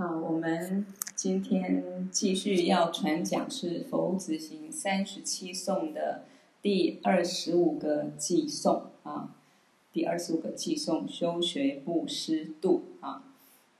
好，我们今天继续要传讲是佛子行三十七颂的第二十五个偈颂啊，第二十五个偈颂修学布施度啊。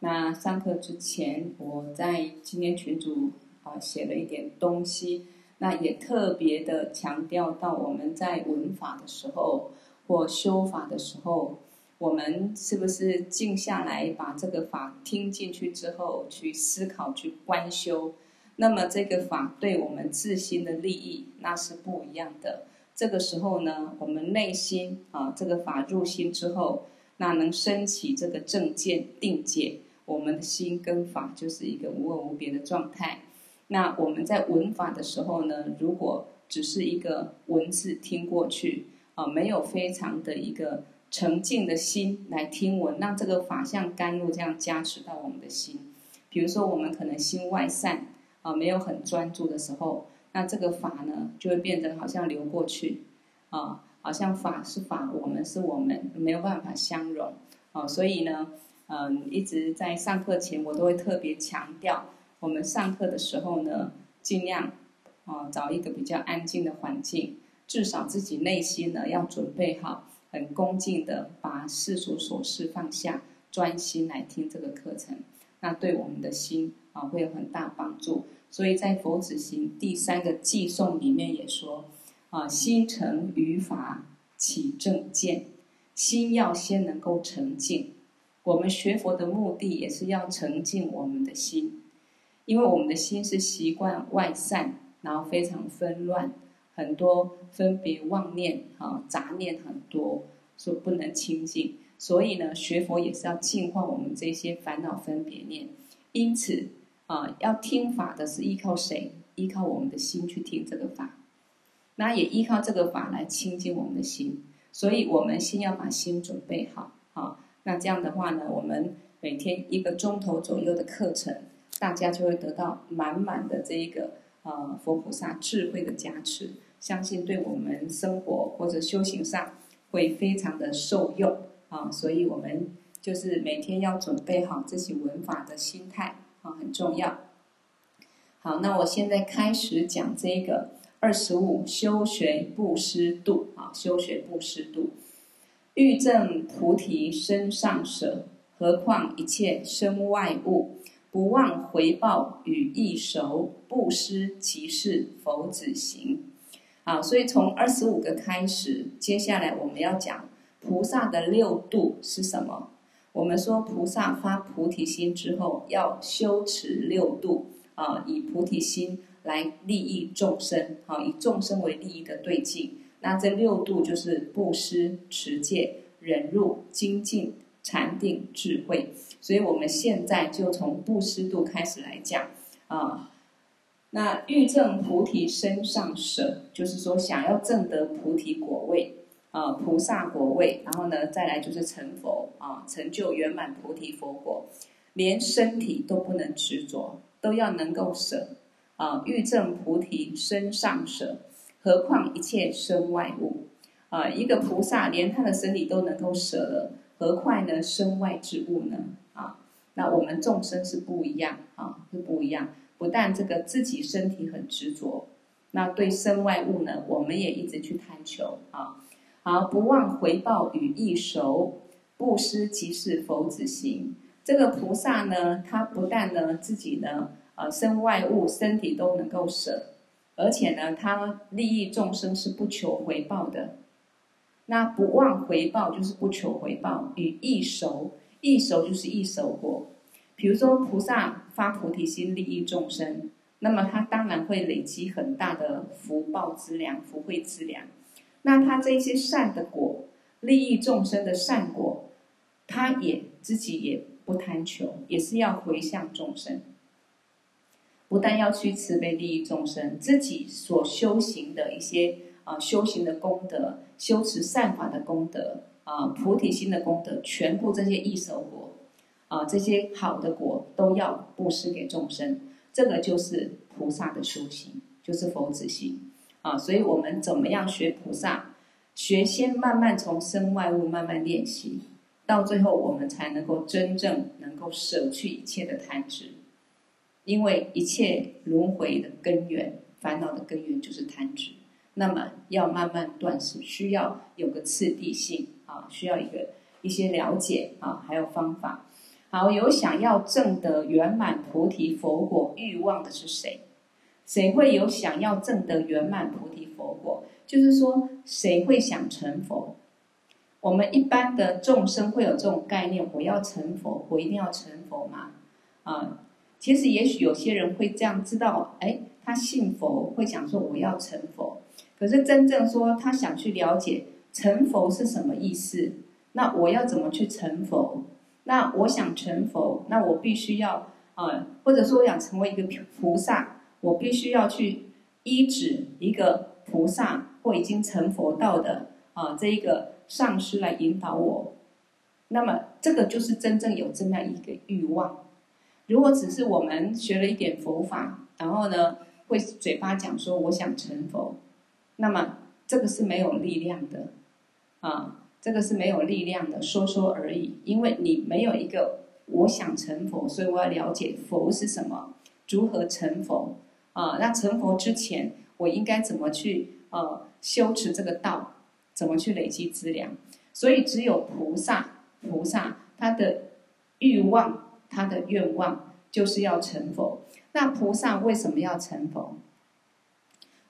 那上课之前，我在今天群组啊写了一点东西，那也特别的强调到我们在文法的时候或修法的时候。我们是不是静下来，把这个法听进去之后，去思考、去观修？那么这个法对我们自心的利益，那是不一样的。这个时候呢，我们内心啊，这个法入心之后，那能升起这个正见定解，我们的心跟法就是一个无二无别的状态。那我们在闻法的时候呢，如果只是一个文字听过去啊，没有非常的一个。沉静的心来听闻，让这个法像甘露这样加持到我们的心。比如说，我们可能心外散啊，没有很专注的时候，那这个法呢，就会变成好像流过去啊，好像法是法，我们是我们，没有办法相融啊。所以呢，嗯，一直在上课前，我都会特别强调，我们上课的时候呢，尽量啊找一个比较安静的环境，至少自己内心呢要准备好。很恭敬的把世俗琐事放下，专心来听这个课程，那对我们的心啊会有很大帮助。所以在佛子行第三个偈颂里面也说啊，心诚于法起正见，心要先能够澄净。我们学佛的目的也是要澄净我们的心，因为我们的心是习惯外散，然后非常纷乱。很多分别妄念啊，杂念很多，说不能清净。所以呢，学佛也是要净化我们这些烦恼分别念。因此啊，要听法的是依靠谁？依靠我们的心去听这个法。那也依靠这个法来清净我们的心。所以我们先要把心准备好。啊，那这样的话呢，我们每天一个钟头左右的课程，大家就会得到满满的这一个呃佛菩萨智慧的加持。相信对我们生活或者修行上会非常的受用啊，所以我们就是每天要准备好自己闻法的心态啊，很重要。好，那我现在开始讲这个二十五修学布施度啊，修学布施度，欲证菩提身上舍，何况一切身外物，不忘回报与异熟，不施即是佛子行。啊，所以从二十五个开始，接下来我们要讲菩萨的六度是什么？我们说菩萨发菩提心之后，要修持六度啊，以菩提心来利益众生，啊，以众生为利益的对境。那这六度就是布施、持戒、忍辱、精进、禅定、智慧。所以我们现在就从布施度开始来讲啊。那欲证菩提身上舍，就是说想要证得菩提果位啊，菩萨果位，然后呢，再来就是成佛啊，成就圆满菩提佛果，连身体都不能执着，都要能够舍啊。欲证菩提身上舍，何况一切身外物啊？一个菩萨连他的身体都能够舍了，何况呢身外之物呢？啊，那我们众生是不一样啊，是不一样。不但这个自己身体很执着，那对身外物呢，我们也一直去贪求啊。好，不忘回报与异熟，布施即是佛子行。这个菩萨呢，他不但呢自己呢，呃，身外物身体都能够舍，而且呢，他利益众生是不求回报的。那不忘回报就是不求回报，与异熟，异熟就是异熟果。比如说，菩萨发菩提心利益众生，那么他当然会累积很大的福报资粮、福慧资粮。那他这些善的果，利益众生的善果，他也自己也不贪求，也是要回向众生。不但要去慈悲利益众生，自己所修行的一些啊、呃、修行的功德、修持善法的功德啊、呃、菩提心的功德，全部这些异熟啊，这些好的果都要布施给众生，这个就是菩萨的修行，就是佛子行啊。所以我们怎么样学菩萨？学先慢慢从身外物慢慢练习，到最后我们才能够真正能够舍去一切的贪执，因为一切轮回的根源、烦恼的根源就是贪执。那么要慢慢断是需要有个次第性啊，需要一个一些了解啊，还有方法。好，有想要证得圆满菩提佛果欲望的是谁？谁会有想要证得圆满菩提佛果？就是说，谁会想成佛？我们一般的众生会有这种概念：我要成佛，我一定要成佛吗？啊，其实也许有些人会这样知道，哎，他信佛，会想说我要成佛。可是真正说他想去了解成佛是什么意思，那我要怎么去成佛？那我想成佛，那我必须要啊，或者说我想成为一个菩萨，我必须要去依止一个菩萨或已经成佛道的啊这一个上师来引导我。那么这个就是真正有这么样一个欲望。如果只是我们学了一点佛法，然后呢会嘴巴讲说我想成佛。那么这个是没有力量的，啊，这个是没有力量的，说说而已。因为你没有一个我想成佛，所以我要了解佛是什么，如何成佛啊？那成佛之前，我应该怎么去呃修持这个道，怎么去累积资粮？所以只有菩萨，菩萨他的欲望，他的愿望就是要成佛。那菩萨为什么要成佛？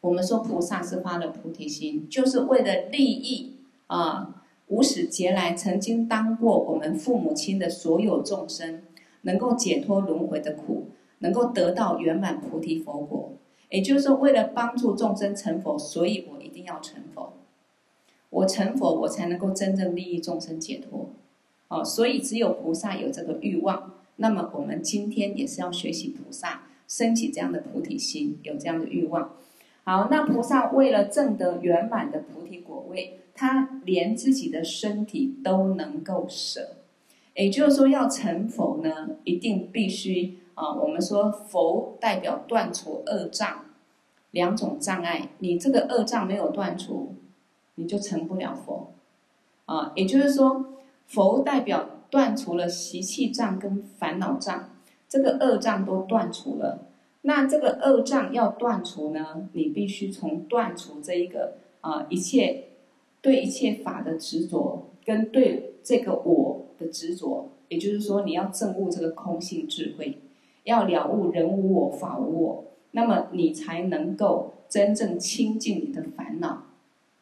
我们说菩萨是发了菩提心，就是为了利益啊，无始劫来曾经当过我们父母亲的所有众生，能够解脱轮回的苦，能够得到圆满菩提佛果。也就是说，为了帮助众生成佛，所以我一定要成佛。我成佛，我才能够真正利益众生解脱。哦，所以只有菩萨有这个欲望。那么我们今天也是要学习菩萨，升起这样的菩提心，有这样的欲望。好，那菩萨为了证得圆满的菩提果位，他连自己的身体都能够舍。也就是说，要成佛呢，一定必须啊。我们说佛代表断除恶障，两种障碍，你这个恶障没有断除，你就成不了佛。啊，也就是说，佛代表断除了习气障跟烦恼障，这个恶障都断除了。那这个恶障要断除呢，你必须从断除这一个啊、一切对一切法的执着，跟对这个我的执着，也就是说你要证悟这个空性智慧，要了悟人无我法无我，那么你才能够真正清净你的烦恼，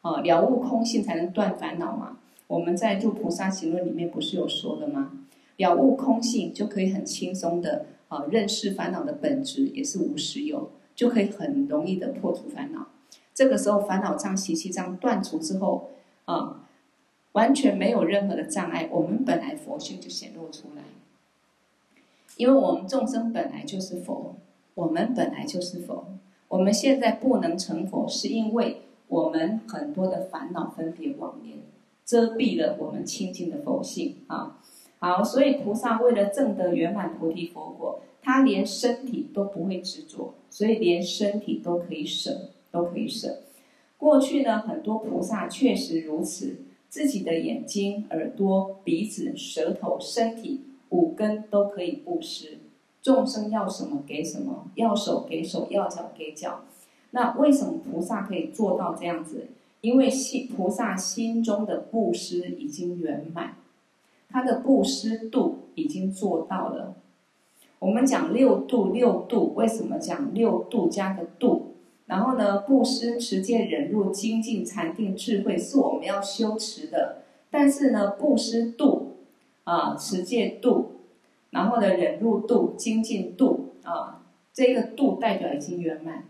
啊了悟空性才能断烦恼嘛。我们在《入菩萨行论》里面不是有说的吗？了悟空性就可以很轻松的。啊，认识烦恼的本质也是无实有，就可以很容易的破除烦恼。这个时候烦恼障、习气障断除之后，啊，完全没有任何的障碍，我们本来佛性就显露出来。因为我们众生本来就是佛，我们本来就是佛。我们现在不能成佛，是因为我们很多的烦恼分别妄念遮蔽了我们清净的佛性啊。好，所以菩萨为了证得圆满菩提佛果，他连身体都不会执着，所以连身体都可以舍，都可以舍。过去呢，很多菩萨确实如此，自己的眼睛、耳朵、鼻子、舌头、身体五根都可以布施，众生要什么给什么，要手给手，要脚给脚。那为什么菩萨可以做到这样子？因为心菩萨心中的布施已经圆满。他的布施度已经做到了。我们讲六度，六度为什么讲六度加个度？然后呢，布施、持戒、忍辱、精进、禅定、智慧是我们要修持的。但是呢，布施度啊，持戒度，然后呢，忍辱度、精进度啊，这个度代表已经圆满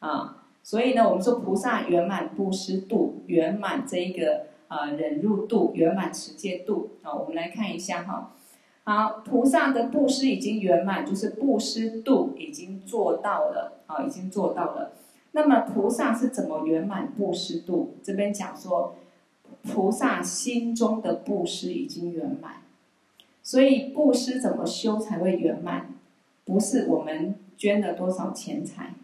啊。所以呢，我们说菩萨圆满布施度，圆满这一个。啊，忍辱度圆满，持戒度啊，我们来看一下哈。好，菩萨的布施已经圆满，就是布施度已经做到了啊，已经做到了。那么菩萨是怎么圆满布施度？这边讲说，菩萨心中的布施已经圆满，所以布施怎么修才会圆满？不是我们捐了多少钱财，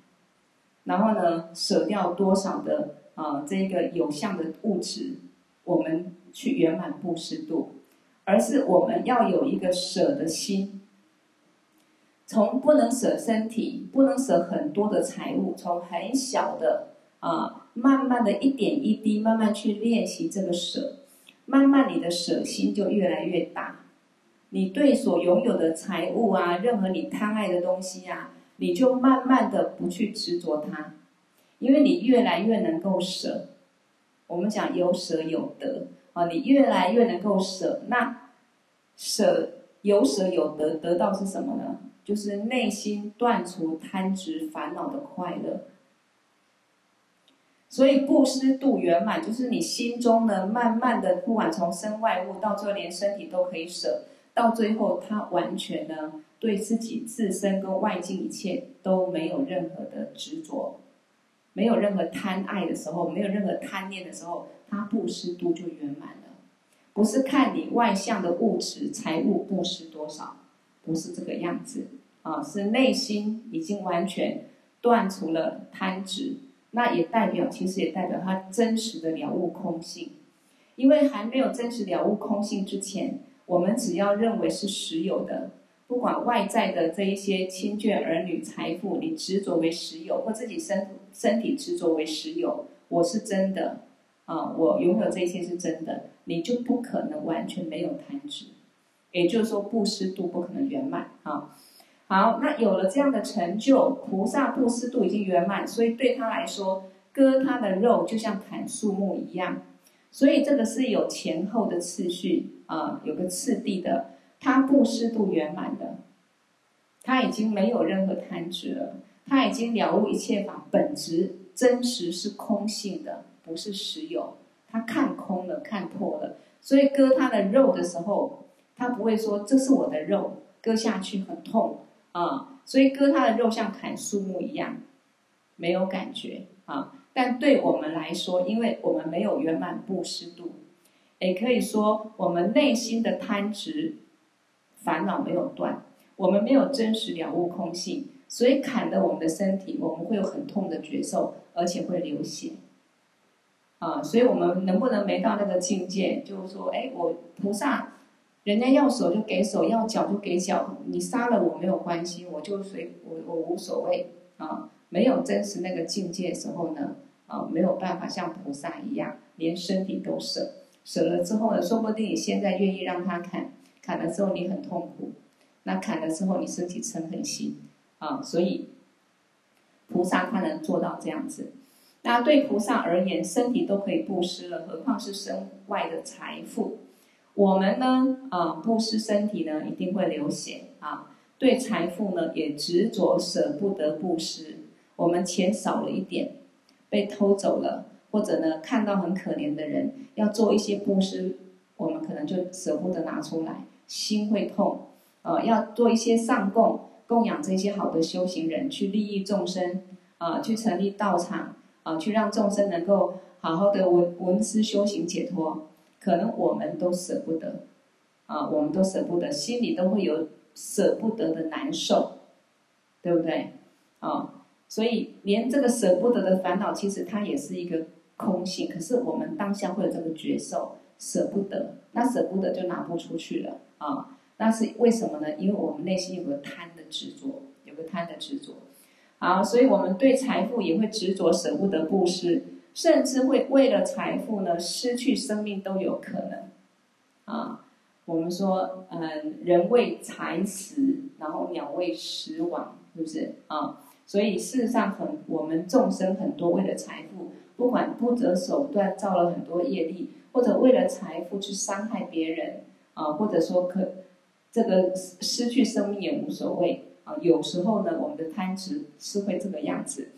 然后呢，舍掉多少的啊这个有相的物质。我们去圆满布施度，而是我们要有一个舍的心。从不能舍身体，不能舍很多的财物，从很小的啊，慢慢的一点一滴，慢慢去练习这个舍，慢慢你的舍心就越来越大。你对所拥有的财物啊，任何你贪爱的东西啊，你就慢慢的不去执着它，因为你越来越能够舍。我们讲有舍有得啊，你越来越能够舍，那舍有舍有得，得到是什么呢？就是内心断除贪执烦恼的快乐。所以布施度圆满，就是你心中呢，慢慢的，不管从身外物到最后连身体都可以舍。到最后，他完全呢，对自己自身跟外境一切都没有任何的执着，没有任何贪爱的时候，没有任何贪念的时候，他布施度就圆满了。不是看你外向的物质财物布施多少，不是这个样子啊，是内心已经完全断除了贪执，那也代表，其实也代表他真实的了悟空性，因为还没有真实了悟空性之前。我们只要认为是实有的，不管外在的这一些亲眷、儿女、财富，你执着为实有，或自己身身体执着为实有，我是真的啊，我拥有这些是真的，你就不可能完全没有贪执，也就是说布施度不可能圆满啊。好，那有了这样的成就，菩萨布施度已经圆满，所以对他来说，割他的肉就像砍树木一样。所以这个是有前后的次序啊，有个次第的。他布施度圆满的，他已经没有任何贪执了，他已经了悟一切法本质真实是空性的，不是实有。他看空了，看破了，所以割他的肉的时候，他不会说这是我的肉，割下去很痛啊。所以割他的肉像砍树木一样，没有感觉啊。但对我们来说，因为我们没有圆满布施度，也可以说我们内心的贪执烦恼没有断，我们没有真实了悟空性，所以砍的我们的身体，我们会有很痛的觉受，而且会流血。啊，所以我们能不能没到那个境界？就是说，哎，我菩萨，人家要手就给手，要脚就给脚，你杀了我没有关系，我就随我我无所谓啊。没有真实那个境界的时候呢，啊，没有办法像菩萨一样，连身体都舍，舍了之后呢，说不定你现在愿意让他砍，砍了之后你很痛苦，那砍了之后你身体嗔恨心，啊，所以菩萨他能做到这样子。那对菩萨而言，身体都可以布施了，何况是身外的财富？我们呢，啊，布施身体呢，一定会流血啊，对财富呢，也执着舍不得布施。我们钱少了一点，被偷走了，或者呢，看到很可怜的人要做一些布施，我们可能就舍不得拿出来，心会痛。呃，要做一些上供，供养这些好的修行人，去利益众生，啊、呃，去成立道场，啊、呃，去让众生能够好好的闻闻思修行解脱，可能我们都舍不得，啊、我们都舍不得，心里都会有舍不得的难受，对不对？啊、所以，连这个舍不得的烦恼，其实它也是一个空性。可是我们当下会有这个觉受，舍不得，那舍不得就拿不出去了啊。那是为什么呢？因为我们内心有个贪的执着，有个贪的执着。好，所以我们对财富也会执着，舍不得布施，甚至会为了财富呢，失去生命都有可能。啊，我们说，嗯，人为财死，然后鸟为食亡，是不是啊？所以事实上很，很我们众生很多为了财富，不管不择手段造了很多业力，或者为了财富去伤害别人啊，或者说可这个失去生命也无所谓啊。有时候呢，我们的贪执是会这个样子。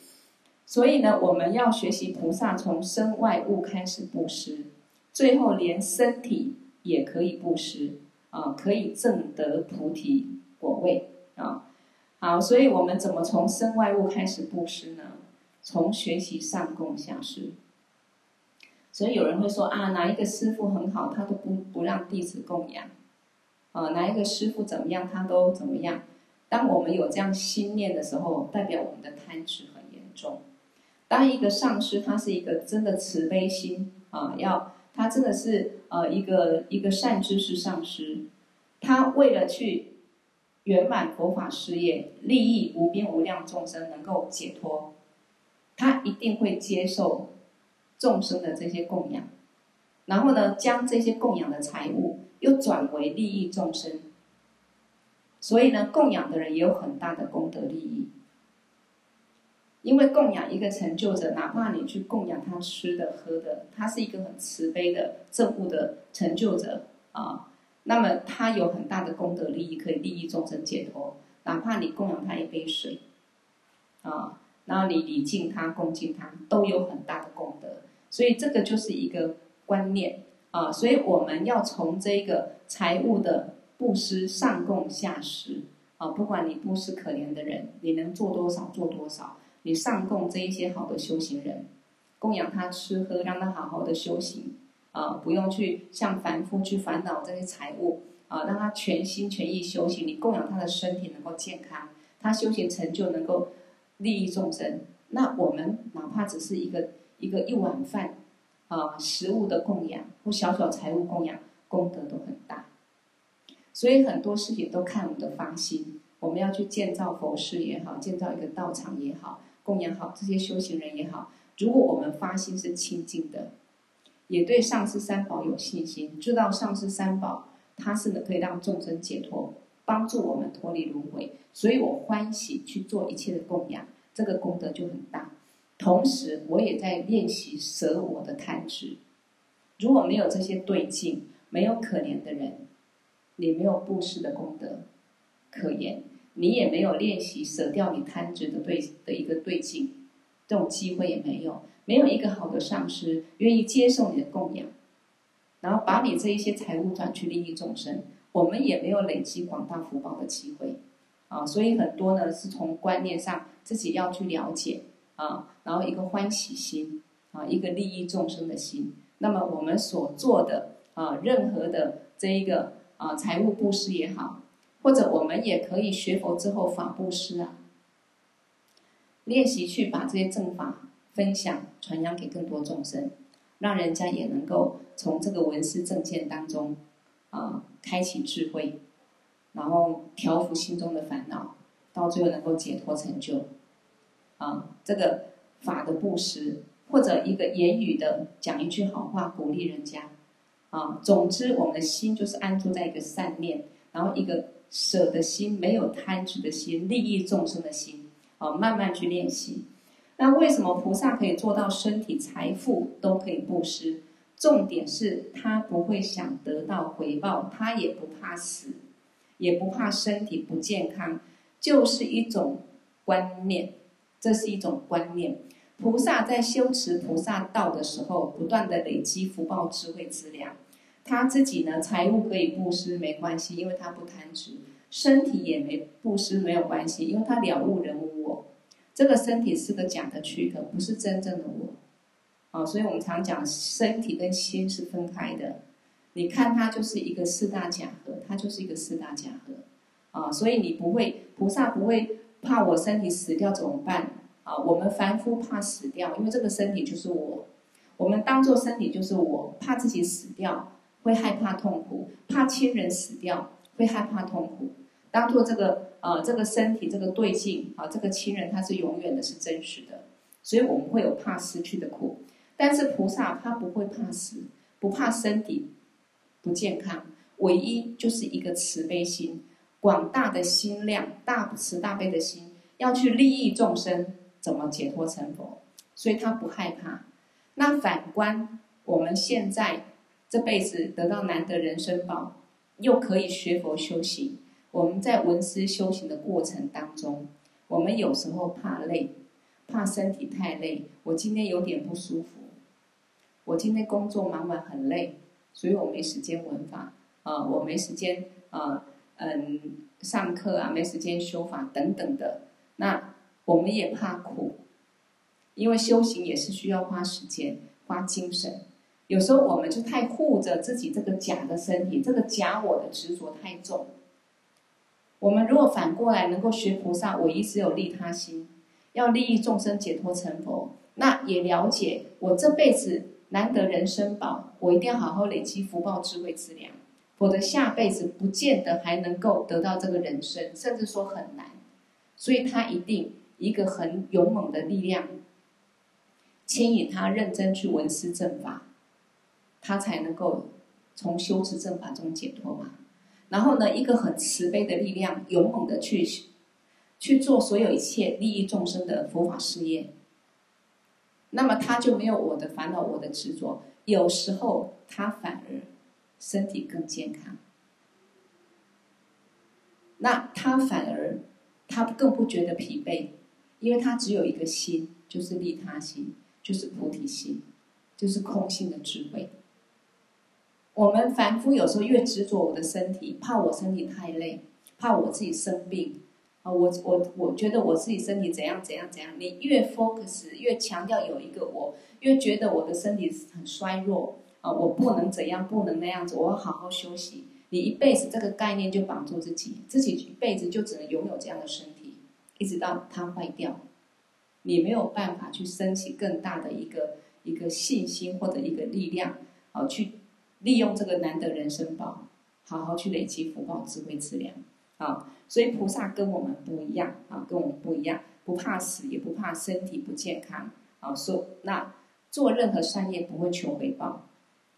所以呢，我们要学习菩萨从身外物开始布施，最后连身体也可以布施啊，可以证得菩提果位啊。好，所以我们怎么从身外物开始布施呢？从学习上供下施。所以有人会说啊，哪一个师傅很好，他都不不让弟子供养。啊，哪一个师傅怎么样，他都怎么样。当我们有这样心念的时候，代表我们的贪执很严重。当一个上师，他是一个真的慈悲心啊，要他真的是呃一个一个善知识上师，他为了去圆满佛法事业，利益无边无量众生能够解脱，他一定会接受众生的这些供养，然后呢，将这些供养的财物又转为利益众生。所以呢，供养的人也有很大的功德利益。因为供养一个成就者，哪怕你去供养他吃的喝的，他是一个很慈悲的正悟的成就者啊，那么他有很大的功德利益，可以利益众生解脱。哪怕你供养他一杯水，啊，然后你礼敬他、恭敬他，都有很大的功德。所以这个就是一个观念啊，所以我们要从这个财务的。布施上供下施啊，不管你布施可怜的人，你能做多少做多少。你上供这一些好的修行人，供养他吃喝，让他好好的修行啊，不用去像凡夫去烦恼这些财物啊，让他全心全意修行。你供养他的身体能够健康，他修行成就能够利益众生。那我们哪怕只是一个一个一碗饭啊，食物的供养或小小财物供养，功德都很大。所以很多事情都看我们的发心，我们要去建造佛事也好，建造一个道场也好，供养好这些修行人也好。如果我们发心是清净的，也对上师三宝有信心，知道上师三宝它是可以让众生解脱，帮助我们脱离轮回，所以我欢喜去做一切的供养，这个功德就很大。同时，我也在练习舍我的贪执。如果没有这些对境，没有可怜的人。你没有布施的功德可言，你也没有练习舍掉你贪执的对的一个对境，这种机会也没有。没有一个好的上师愿意接受你的供养，然后把你这一些财物转去利益众生，我们也没有累积广大福报的机会啊。所以很多呢是从观念上自己要去了解啊，然后一个欢喜心啊，一个利益众生的心。那么我们所做的啊，任何的这一个。啊，财物布施也好，或者我们也可以学佛之后法布施啊，练习去把这些正法分享传扬给更多众生，让人家也能够从这个闻思正见当中啊开启智慧，然后调伏心中的烦恼，到最后能够解脱成就。啊，这个法的布施，或者一个言语的讲一句好话，鼓励人家。啊，总之，我们的心就是安住在一个善念，然后一个舍的心，没有贪执的心，利益众生的心，啊，慢慢去练习。那为什么菩萨可以做到身体、财富都可以布施？重点是他不会想得到回报，他也不怕死，也不怕身体不健康，就是一种观念，这是一种观念。菩萨在修持菩萨道的时候，不断的累积福报、智慧资粮。他自己呢，财物可以布施没关系，因为他不贪执；身体也没布施没有关系，因为他了悟人无我。这个身体是个假的躯壳，不是真正的我。啊，所以我们常讲身体跟心是分开的。你看它就是一个四大假合，它就是一个四大假合。啊，所以你不会，菩萨不会怕我身体死掉怎么办？啊，我们凡夫怕死掉，因为这个身体就是我，我们当做身体就是我，怕自己死掉。会害怕痛苦，怕亲人死掉，会害怕痛苦。当做这个呃这个身体这个对境啊，这个亲人他是永远的，是真实的，所以我们会有怕失去的苦。但是菩萨他不会怕死，不怕身体不健康，唯一就是一个慈悲心，广大的心量，大慈大悲的心，要去利益众生，怎么解脱成佛，所以他不害怕。那反观我们现在。这辈子得到难得人生宝，又可以学佛修行。我们在闻思修行的过程当中，我们有时候怕累，怕身体太累。我今天有点不舒服，我今天工作忙完很累，所以我没时间闻法啊，我没时间啊，嗯，上课啊，没时间修法等等的。那我们也怕苦，因为修行也是需要花时间、花精神。有时候我们就太护着自己这个假的身体，这个假我的执着太重。我们如果反过来能够学菩萨，我一直有利他心，要利益众生解脱成佛，那也了解我这辈子难得人生宝，我一定要好好累积福报、智慧、资粮，我的下辈子不见得还能够得到这个人生，甚至说很难。所以他一定一个很勇猛的力量，牵引他认真去闻思正法，他才能够从修持正法中解脱嘛。然后呢，一个很慈悲的力量，勇猛的去去做所有一切利益众生的佛法事业。那么他就没有我的烦恼，我的执着。有时候他反而身体更健康。那他反而他更不觉得疲惫，因为他只有一个心，就是利他心，就是菩提心，就是空性的智慧。我们凡夫有时候越执着我的身体，怕我身体太累，怕我自己生病啊！我我我觉得我自己身体怎样怎样怎样。你越 focus，越强调有一个我，越觉得我的身体很衰弱啊！我不能怎样，不能那样子，我要好好休息。你一辈子这个概念就绑住自己，自己一辈子就只能拥有这样的身体，一直到它坏掉，你没有办法去升起更大的一个一个信心或者一个力量啊去。利用这个难得人生宝，好好去累积福报、智慧、资粮啊！所以菩萨跟我们不一样啊，跟我们不一样，不怕死，也不怕身体不健康啊。说那做任何善业不会求回报，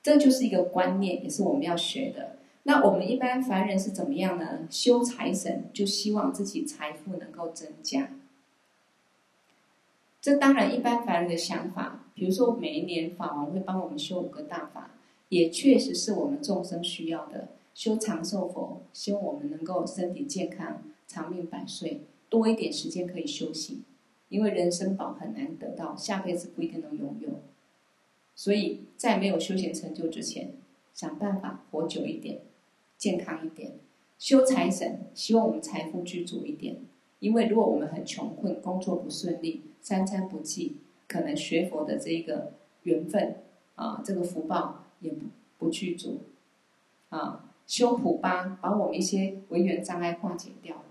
这就是一个观念，也是我们要学的。那我们一般凡人是怎么样呢？修财神，就希望自己财富能够增加。这当然一般凡人的想法，比如说每一年法王会帮我们修五个大法。也确实是我们众生需要的，修长寿佛，希望我们能够身体健康、长命百岁，多一点时间可以修行。因为人生宝很难得到，下辈子不一定能拥有。所以在没有修行成就之前，想办法活久一点，健康一点。修财神，希望我们财富具足一点。因为如果我们很穷困，工作不顺利，三餐不济，可能学佛的这个缘分啊，这个福报。也不不具足，啊，修普巴，把我们一些违缘障碍化解掉。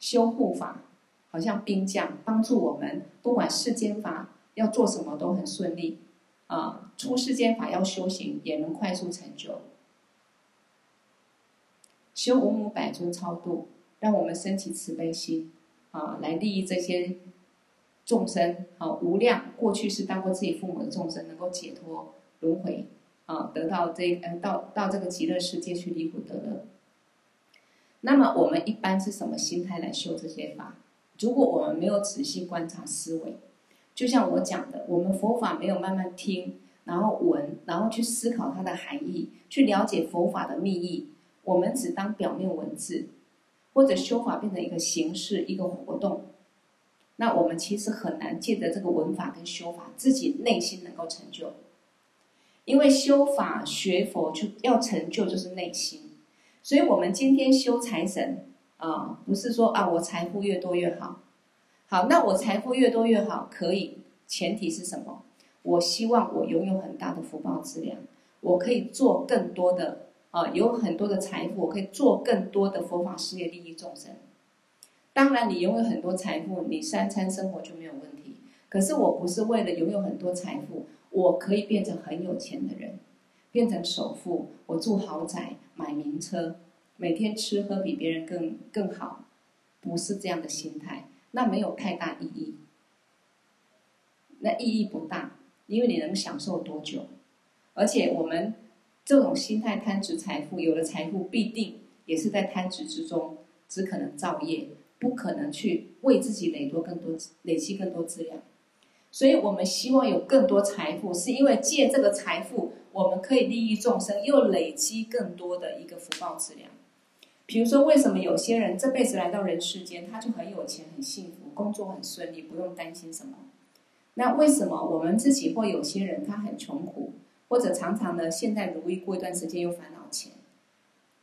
修护法，好像兵将，帮助我们，不管世间法要做什么都很顺利，啊，出世间法要修行也能快速成就。修五母百尊超度，让我们升起慈悲心，啊，来利益这些。众生啊，无量过去是当过自己父母的众生，能够解脱轮回啊，得到这嗯到到这个极乐世界去离苦得乐。那么我们一般是什么心态来修这些法？如果我们没有仔细观察思维，就像我讲的，我们佛法没有慢慢听，然后闻，然后去思考它的含义，去了解佛法的密意，我们只当表面文字，或者修法变成一个形式，一个活动。那我们其实很难借着这个闻法跟修法，自己内心能够成就，因为修法学佛就要成就就是内心，所以我们今天修财神啊，不是说啊我财富越多越好，好，那我财富越多越好可以，前提是什么？我希望我拥有很大的福报资粮，我可以做更多的啊，有很多的财富，我可以做更多的佛法事业，利益众生。当然，你拥有很多财富，你三餐生活就没有问题。可是我不是为了拥有很多财富，我可以变成很有钱的人，变成首富，我住豪宅，买名车，每天吃喝比别人更更好，不是这样的心态，那没有太大意义。那意义不大，因为你能享受多久？而且我们这种心态贪执财富，有了财富必定也是在贪执之中，只可能造业。不可能去为自己累多更多累积更多资粮，所以我们希望有更多财富，是因为借这个财富，我们可以利益众生，又累积更多的一个福报资粮。比如说，为什么有些人这辈子来到人世间，他就很有钱、很幸福，工作很顺利，不用担心什么？那为什么我们自己或有些人他很穷苦，或者常常呢现在如意，过一段时间又烦恼钱，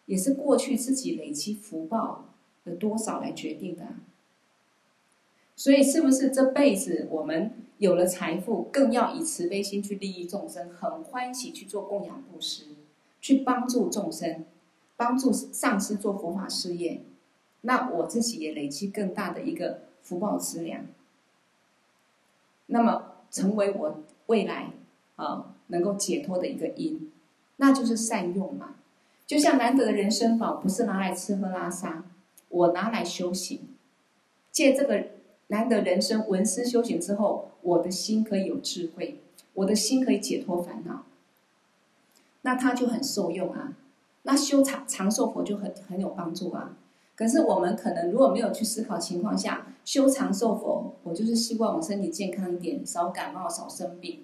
也是过去自己累积福报。的多少来决定的啊？所以，是不是这辈子我们有了财富，更要以慈悲心去利益众生，很欢喜去做供养布施，去帮助众生，帮助上师做佛法事业？那我自己也累积更大的一个福报资粮，那么成为我未来啊能够解脱的一个因，那就是善用嘛。就像难得的人生宝，不是拿来吃喝拉撒，我拿来修行，借这个难得人生闻思修行之后，我的心可以有智慧，我的心可以解脱烦恼，那它就很受用啊。那修长长寿佛就很很有帮助啊。可是我们可能如果没有去思考情况下，修长寿佛，我就是希望我身体健康一点，少感冒，少生病，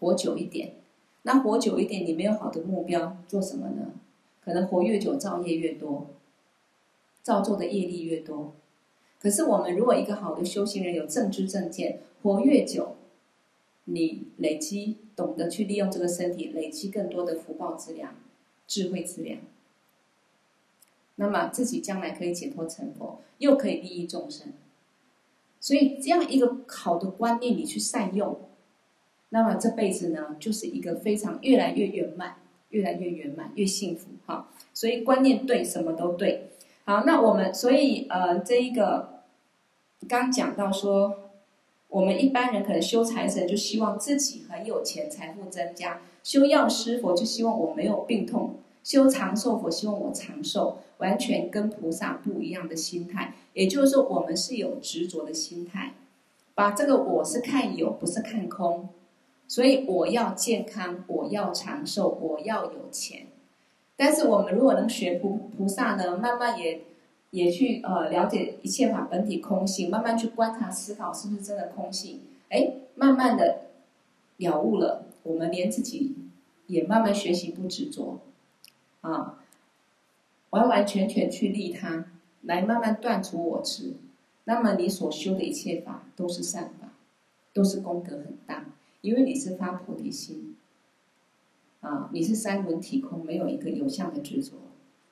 活久一点。那活久一点，你没有好的目标，做什么呢？可能活越久，造业越多，造作的业力越多。可是我们如果一个好的修行人有正知正见，活越久，你累积懂得去利用这个身体，累积更多的福报资粮、智慧之粮，那么自己将来可以解脱成佛，又可以利益众生。所以这样一个好的观念，你去善用，那么这辈子呢，就是一个非常越来越圆满。越来越圆满，越幸福哈。所以观念对，什么都对。好，那我们所以呃，这一个刚讲到说，我们一般人可能修财神就希望自己很有钱，财富增加；修药师佛就希望我没有病痛；修长寿佛希望我长寿。完全跟菩萨不一样的心态，也就是说，我们是有执着的心态，把这个我是看有，不是看空。所以我要健康，我要长寿，我要有钱。但是我们如果能学菩菩萨呢，慢慢也也去呃了解一切法本体空性，慢慢去观察思考是不是真的空性。哎，慢慢的了悟了，我们连自己也慢慢学习不执着啊，完完全全去利他，来慢慢断除我执。那么你所修的一切法都是善法，都是功德很大。因为你是发菩提心，啊，你是三轮体空，没有一个有相的执着，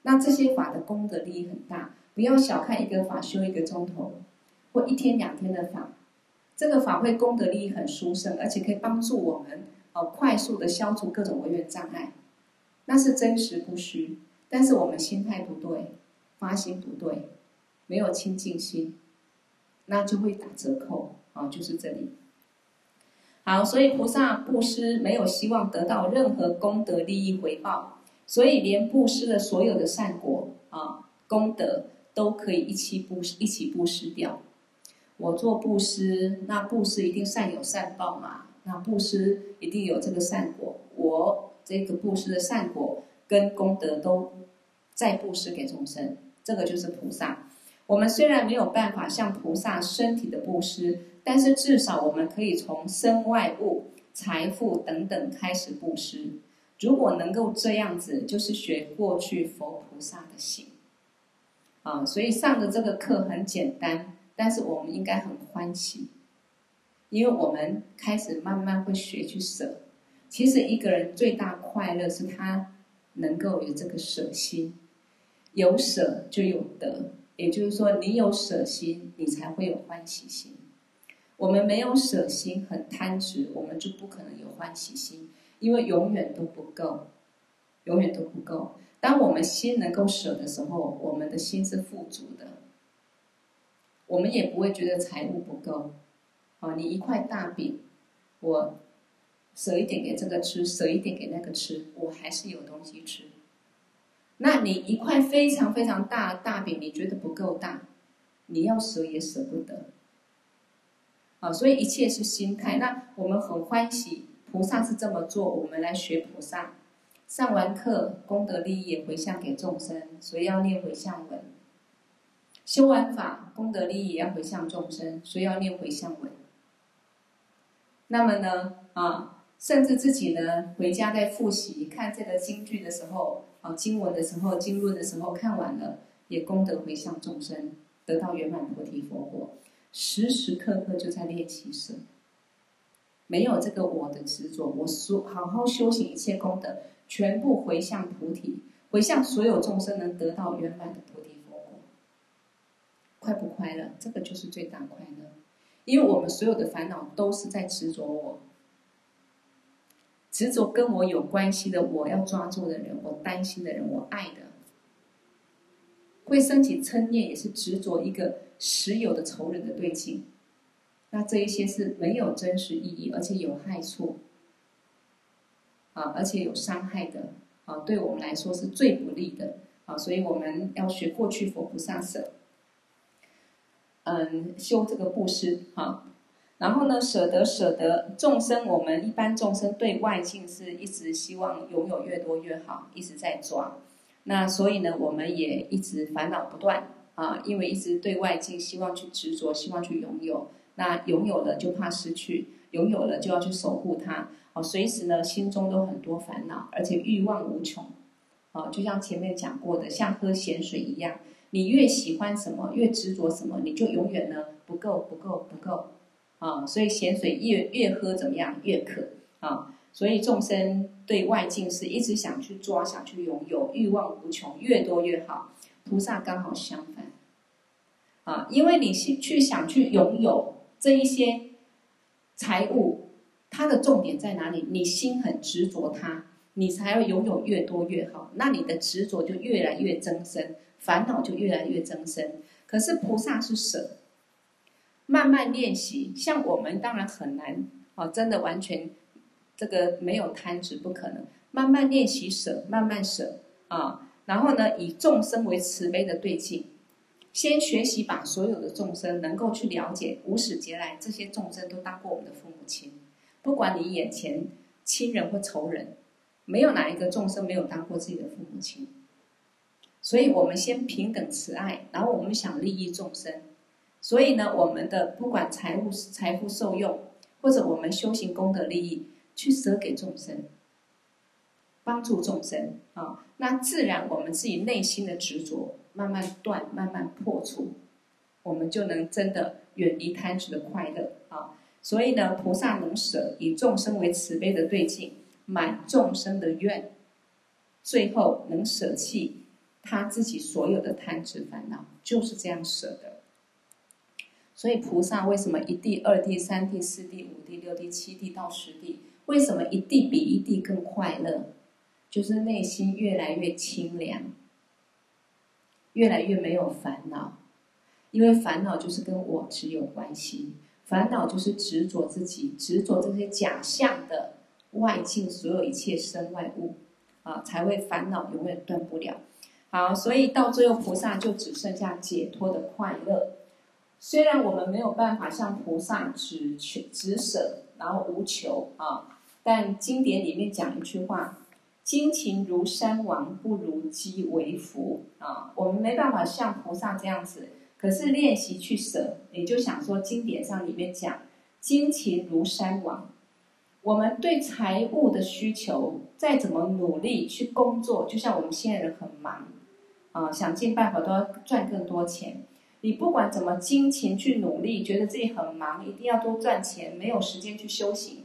那这些法的功德利益很大。不要小看一个法修一个钟头，或一天两天的法，这个法会功德利益很殊胜，而且可以帮助我们哦快速的消除各种违缘障碍，那是真实不虚。但是我们心态不对，发心不对，没有清净心，那就会打折扣啊，就是这里。好，所以菩萨布施没有希望得到任何功德利益回报，所以连布施的所有的善果啊功德都可以一起布一起布施掉。我做布施，那布施一定善有善报嘛？那布施一定有这个善果，我这个布施的善果跟功德都再布施给众生，这个就是菩萨。我们虽然没有办法像菩萨身体的布施。但是至少我们可以从身外物、财富等等开始布施。如果能够这样子，就是学过去佛菩萨的行。啊，所以上的这个课很简单，但是我们应该很欢喜，因为我们开始慢慢会学去舍。其实一个人最大快乐是他能够有这个舍心，有舍就有得，也就是说，你有舍心，你才会有欢喜心。我们没有舍心，很贪执，我们就不可能有欢喜心，因为永远都不够，永远都不够。当我们心能够舍的时候，我们的心是富足的，我们也不会觉得财物不够。啊，你一块大饼，我舍一点给这个吃，舍一点给那个吃，我还是有东西吃。那你一块非常非常大的大饼，你觉得不够大，你要舍也舍不得。啊，所以一切是心态。那我们很欢喜，菩萨是这么做，我们来学菩萨。上完课，功德利益也回向给众生，所以要念回向文。修完法，功德利益也要回向众生，所以要念回向文。那么呢，啊，甚至自己呢，回家在复习看这个经句的时候，啊，经文的时候，经论的时候，看完了，也功德回向众生，得到圆满菩提佛果。时时刻刻就在练习舍，没有这个我的执着，我说好好修行一切功德，全部回向菩提，回向所有众生能得到圆满的菩提佛果，快不快乐？这个就是最大快乐，因为我们所有的烦恼都是在执着我，执着跟我有关系的，我要抓住的人，我担心的人，我爱的，会升起嗔念，也是执着一个。实有的仇人的对境，那这一些是没有真实意义，而且有害处，啊，而且有伤害的，啊，对我们来说是最不利的，啊，所以我们要学过去佛菩萨舍，嗯，修这个布施，啊，然后呢，舍得舍得众生，我们一般众生对外境是一直希望拥有越多越好，一直在抓，那所以呢，我们也一直烦恼不断，啊，因为一直对外境希望去执着，希望去拥有。那拥有了就怕失去，拥有了就要去守护它，哦，随时呢心中都很多烦恼，而且欲望无穷，啊，就像前面讲过的，像喝咸水一样，你越喜欢什么，越执着什么，你就永远呢不够，不够，不够，啊，所以咸水越越喝怎么样，越渴，啊，所以众生对外境是一直想去抓，想去拥有，欲望无穷，越多越好。菩萨刚好相反，啊，因为你去想去拥有。这一些财物，它的重点在哪里？你心很执着它，你才要拥有越多越好。那你的执着就越来越增生，烦恼就越来越增生。可是菩萨是舍，慢慢练习。像我们当然很难啊，真的完全这个没有贪执不可能。慢慢练习舍，慢慢舍啊，然后呢，以众生为慈悲的对境。先学习把所有的众生能够去了解，无始劫来这些众生都当过我们的父母亲，不管你眼前亲人或仇人，没有哪一个众生没有当过自己的父母亲。所以我们先平等慈爱，然后我们想利益众生，所以呢，我们的不管财物、财富受用，或者我们修行功德利益，去舍给众生，帮助众生啊，那自然我们自己内心的执着。慢慢断，慢慢破除，我们就能真的远离贪执的快乐啊！所以呢，菩萨能舍，以众生为慈悲的对境，满众生的愿，最后能舍弃他自己所有的贪执烦恼，就是这样舍的。所以菩萨为什么一地、二地、三地、四地、五地、六地、七地到十地，为什么一地比一地更快乐？就是内心越来越清凉。越来越没有烦恼，因为烦恼就是跟我执有关系，烦恼就是执着自己，执着这些假象的外境，所有一切身外物，啊，才会烦恼永远断不了。好，所以到最后菩萨就只剩下解脱的快乐。虽然我们没有办法像菩萨只求只舍，然后无求啊，但经典里面讲一句话。金钱如山王，不如鸡为福啊！我们没办法像菩萨这样子，可是练习去舍，你就想说经典上里面讲，金钱如山王。我们对财务的需求，再怎么努力去工作，就像我们现在人很忙啊，想尽办法都要赚更多钱。你不管怎么精勤去努力，觉得自己很忙，一定要多赚钱，没有时间去修行。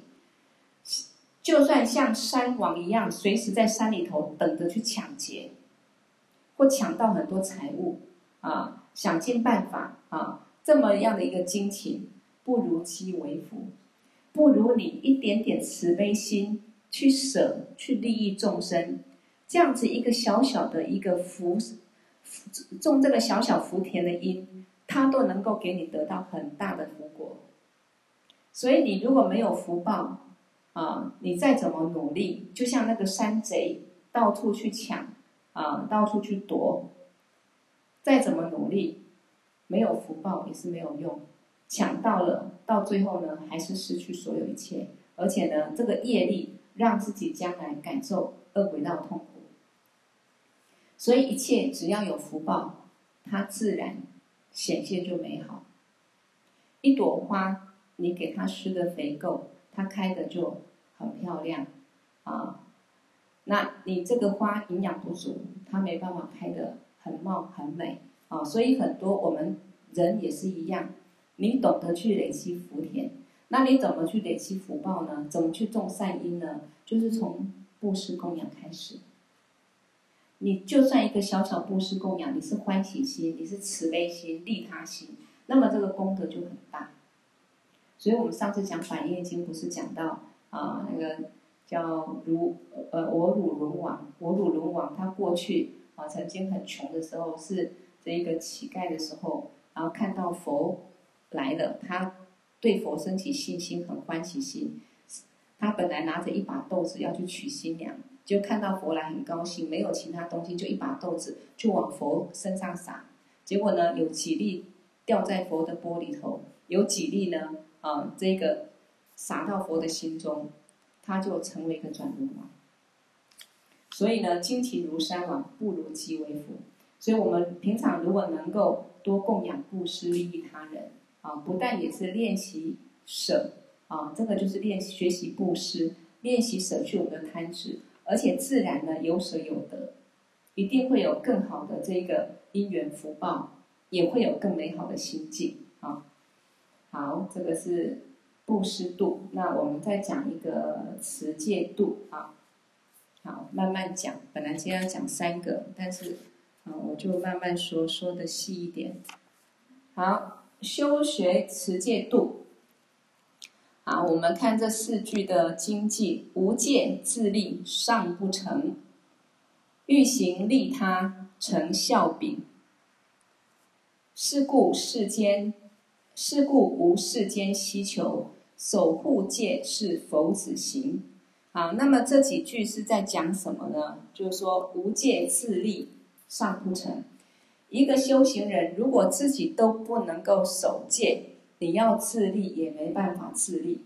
就算像山王一样，随时在山里头等着去抢劫，或抢到很多财物啊，想尽办法啊，这么样的一个精勤，不如积为福，不如你一点点慈悲心去舍，去利益众生，这样子一个小小的一个福，种这个小小福田的因，它都能够给你得到很大的福果。所以你如果没有福报，啊，你再怎么努力，就像那个山贼，到处去抢，啊，到处去夺，再怎么努力，没有福报也是没有用，抢到了，到最后呢，还是失去所有一切，而且呢，这个业力让自己将来感受恶鬼道痛。所以一切只要有福报，它自然显现就美好。一朵花，你给它施的肥够，它开的就。很漂亮，啊，那你这个花营养不足，它没办法开得很茂很美啊。所以很多我们人也是一样，你懂得去累积福田，那你怎么去累积福报呢？怎么去种善因呢？就是从布施供养开始。你就算一个小小布施供养，你是欢喜心，你是慈悲心、利他心，那么这个功德就很大。所以我们上次讲《百业经》，不是讲到。啊，那个叫如呃，我汝轮王，我汝轮王，他过去啊曾经很穷的时候，是这一个乞丐的时候，然后看到佛来了，他对佛升起信心，很欢喜心。他本来拿着一把豆子要去娶新娘，就看到佛来很高兴，没有其他东西，就一把豆子就往佛身上撒。结果呢，有几粒掉在佛的钵里头，有几粒呢，啊、这个撒到佛的心中，他就成为一个转轮王。所以呢，精勤如山王，不如鸡为福。所以我们平常如果能够多供养布施利益他人啊，不但也是练习舍啊，这个就是练习学习布施，练习舍去我们的贪执，而且自然呢有舍有得，一定会有更好的这个因缘福报，也会有更美好的心境啊。好，这个是布施度，那我们再讲一个持戒度啊。好，慢慢讲，本来今天要讲三个，但是啊。我就慢慢说，说的细一点。好，修学持戒度。啊，我们看这四句的经济：无戒自利尚不成，欲行利他成笑柄。是故世间，是故无世间希求，守护戒是佛子行。好，那么这几句是在讲什么呢？就是说无戒自利。尚不成，一个修行人如果自己都不能够守戒，你要自立也没办法自立。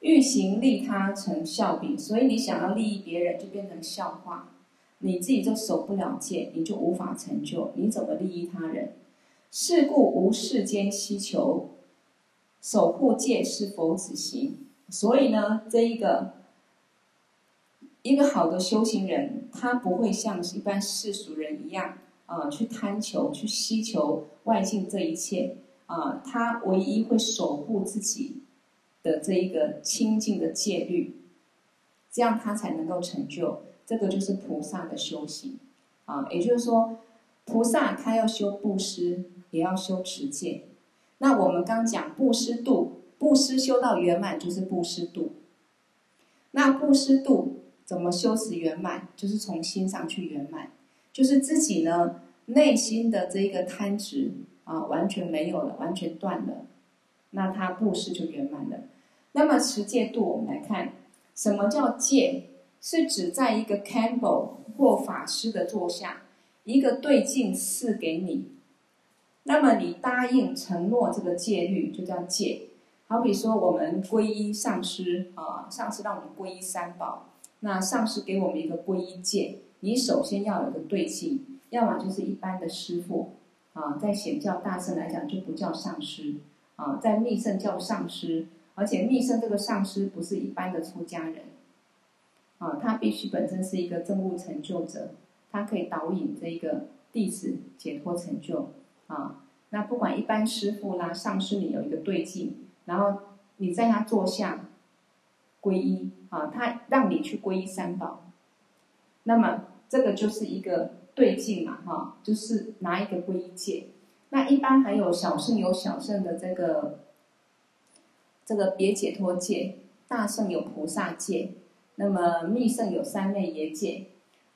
欲行利他成笑柄，所以你想要利益别人就变成笑话，你自己就守不了戒，你就无法成就，你怎么利益他人？是故无世间希求，守护戒是佛子行。所以呢，这一个。一个好的修行人，他不会像一般世俗人一样啊、去贪求、去希求外境这一切啊、他唯一会守护自己的这一个清净的戒律，这样他才能够成就。这个就是菩萨的修行啊。也就是说，菩萨他要修布施，也要修持戒。那我们刚讲布施度，布施修到圆满就是布施度。那布施度。怎么修持圆满？就是从心上去圆满，就是自己呢内心的这一个贪执啊完全没有了，完全断了，那他布施就圆满了。那么持戒度，我们来看，什么叫戒？是指在一个 Khenpo 或法师的座下，一个对镜赐给你，那么你答应承诺这个戒律，就叫戒。好比说我们皈依上师啊，上师让我们皈依三宝。那上师给我们一个皈依戒，你首先要有个对镜，要么就是一般的师父，啊，在显教大圣来讲就不叫上师，啊，在密乘叫上师，而且密乘这个上师不是一般的出家人，啊，他必须本身是一个证悟成就者，他可以导引这个弟子解脱成就，啊，那不管一般师父啦，上师你有一个对境，然后你在他座下。皈依啊，他让你去皈依三宝，那么这个就是一个对戒嘛，哈，就是拿一个皈依戒。那一般还有小圣有小圣的这个这个别解脱戒，大圣有菩萨戒，那么密圣有三昧耶戒。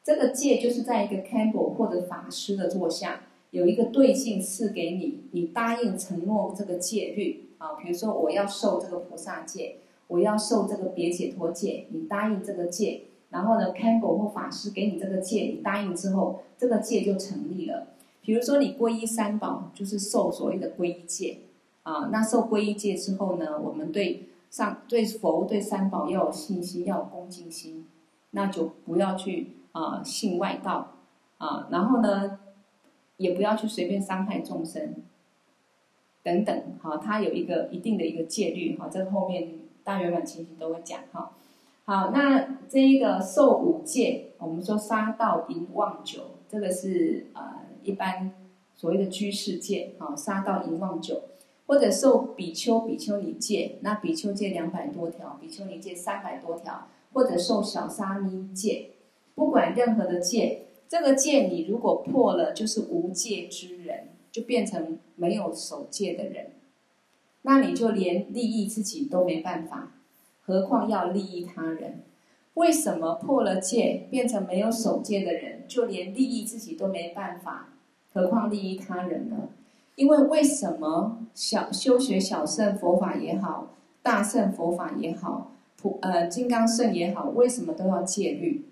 这个戒就是在一个 Khenpo 或者法师的座下，有一个对镜赐给你，你答应承诺这个戒律啊，比如说我要受这个菩萨戒。我要受这个别解脱戒，你答应这个戒，然后呢，Khenpo 或法师给你这个戒，你答应之后，这个戒就成立了。比如说你皈依三宝，就是受所谓的皈依戒啊。那受皈依戒之后呢，我们对上对佛对三宝要有信心，要有恭敬心，那就不要去啊信外道啊，然后呢，也不要去随便伤害众生等等。好、啊，它有一个一定的一个戒律。好、啊，这后面。大圆满情形都会讲哈，好，那这一个受五戒，我们说杀盗淫妄酒，这个是呃一般所谓的居士戒，哈，杀盗淫妄酒，或者受比丘比丘尼戒，那比丘戒两百多条，比丘尼戒三百多条，或者受小沙弥戒，不管任何的戒，这个戒你如果破了，就是无戒之人，就变成没有守戒的人。那你就连利益自己都没办法，何况要利益他人？为什么破了戒变成没有守戒的人，就连利益自己都没办法，何况利益他人呢？因为为什么小修学小圣佛法也好，大圣佛法也好，普呃金刚圣也好，为什么都要戒律？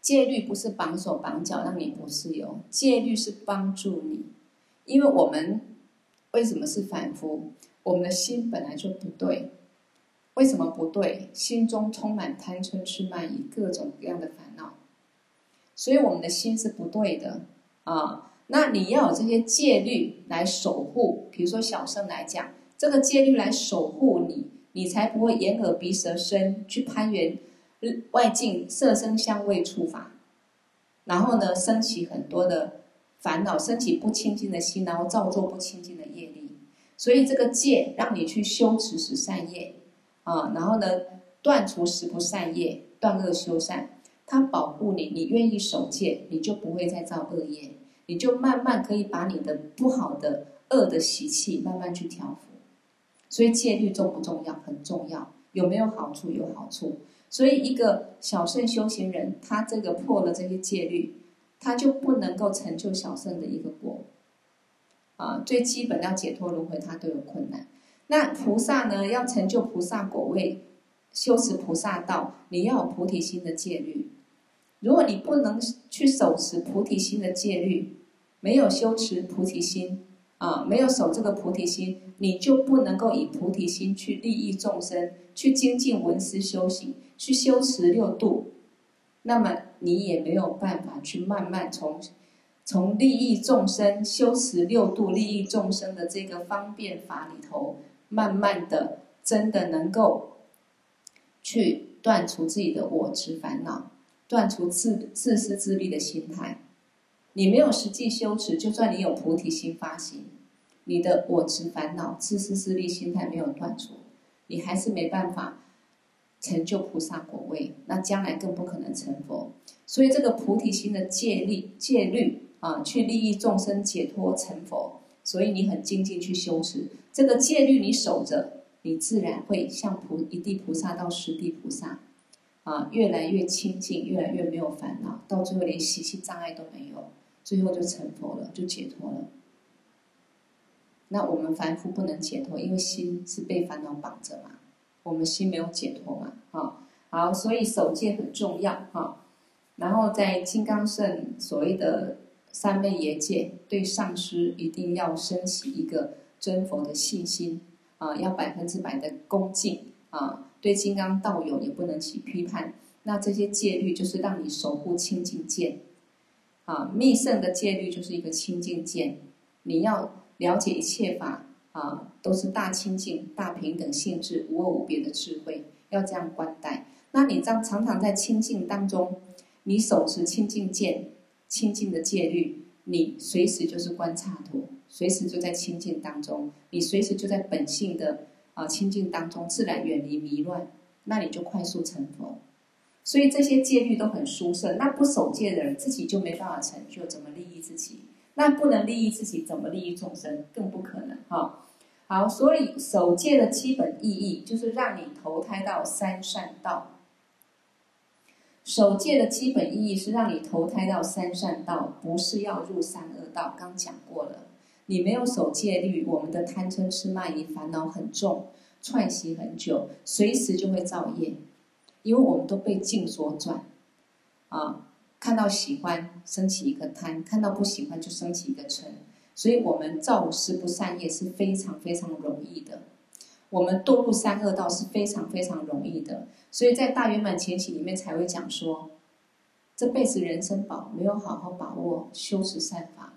戒律不是绑手绑脚让你不自由，戒律是帮助你，因为我们为什么是凡夫？我们的心本来就不对。为什么不对？心中充满贪嗔痴慢疑各种各样的烦恼，所以我们的心是不对的啊。那你要有这些戒律来守护，比如说小圣来讲，这个戒律来守护你，你才不会眼耳鼻舌身去攀缘外境色声香味触法，然后呢，升起很多的烦恼，升起不清净的心，然后造作不清净的业力。所以这个戒让你去修持十善业。啊，然后呢，断除十不善业，断恶修善，它保护你，你愿意守戒，你就不会再造恶业，你就慢慢可以把你的不好的恶的习气慢慢去调伏。所以戒律重不重要？很重要。有没有好处？有好处。所以一个小圣修行人，他这个破了这些戒律，他就不能够成就小圣的一个果。啊，最基本要解脱轮回，他都有困难。那菩萨呢？要成就菩萨果位，修持菩萨道，你要有菩提心的戒律。如果你不能去守持菩提心的戒律，没有修持菩提心啊，没有守这个菩提心，你就不能够以菩提心去利益众生，去精进闻思修行，去修持六度。那么你也没有办法去慢慢从从利益众生、修持六度、利益众生的这个方便法里头。慢慢的，真的能够去断除自己的我执烦恼，断除自自私自利的心态。你没有实际修持，就算你有菩提心发心，你的我执烦恼、自私自利心态没有断除，你还是没办法成就菩萨果位，那将来更不可能成佛。所以这个菩提心的戒律、戒律啊，去利益众生、解脱成佛。所以你很精进去修持这个戒律，你守着，你自然会像菩一地菩萨到十地菩萨，啊，越来越清净，越来越没有烦恼，到最后连习气障碍都没有，最后就成佛了，就解脱了。那我们凡夫不能解脱，因为心是被烦恼绑着嘛，我们心没有解脱嘛，啊，好，所以守戒很重要，哈，然后在金刚圣所谓的。三昧耶戒，对上师一定要升起一个尊佛的信心啊，要百分之百的恭敬啊。对金刚道友也不能起批判。那这些戒律就是让你守护清净见啊。密乘的戒律就是一个清净见，你要了解一切法啊，都是大清净、大平等性质、无二无别的智慧，要这样观待。那你这样常常在清净当中，你手持清净见。清净的戒律，你随时就是观刹土，随时就在清净当中，你随时就在本性的啊清净当中，自然远离迷乱，那你就快速成佛。所以这些戒律都很殊胜，那不守戒的人自己就没办法成就，怎么利益自己？那不能利益自己，怎么利益众生？更不可能哈。好，所以守戒的基本意义就是让你投胎到三善道。守戒的基本意义是让你投胎到三善道，不是要入三恶道。刚讲过了，你没有守戒律，我们的贪嗔痴慢疑烦恼很重，串习很久，随时就会造业。因为我们都被境所转，啊，看到喜欢升起一个贪，看到不喜欢就升起一个嗔，所以我们造十不善业是非常非常容易的。我们堕入三恶道是非常非常容易的，所以在大圆满前期里面才会讲说，这辈子人生宝没有好好把握修持善法，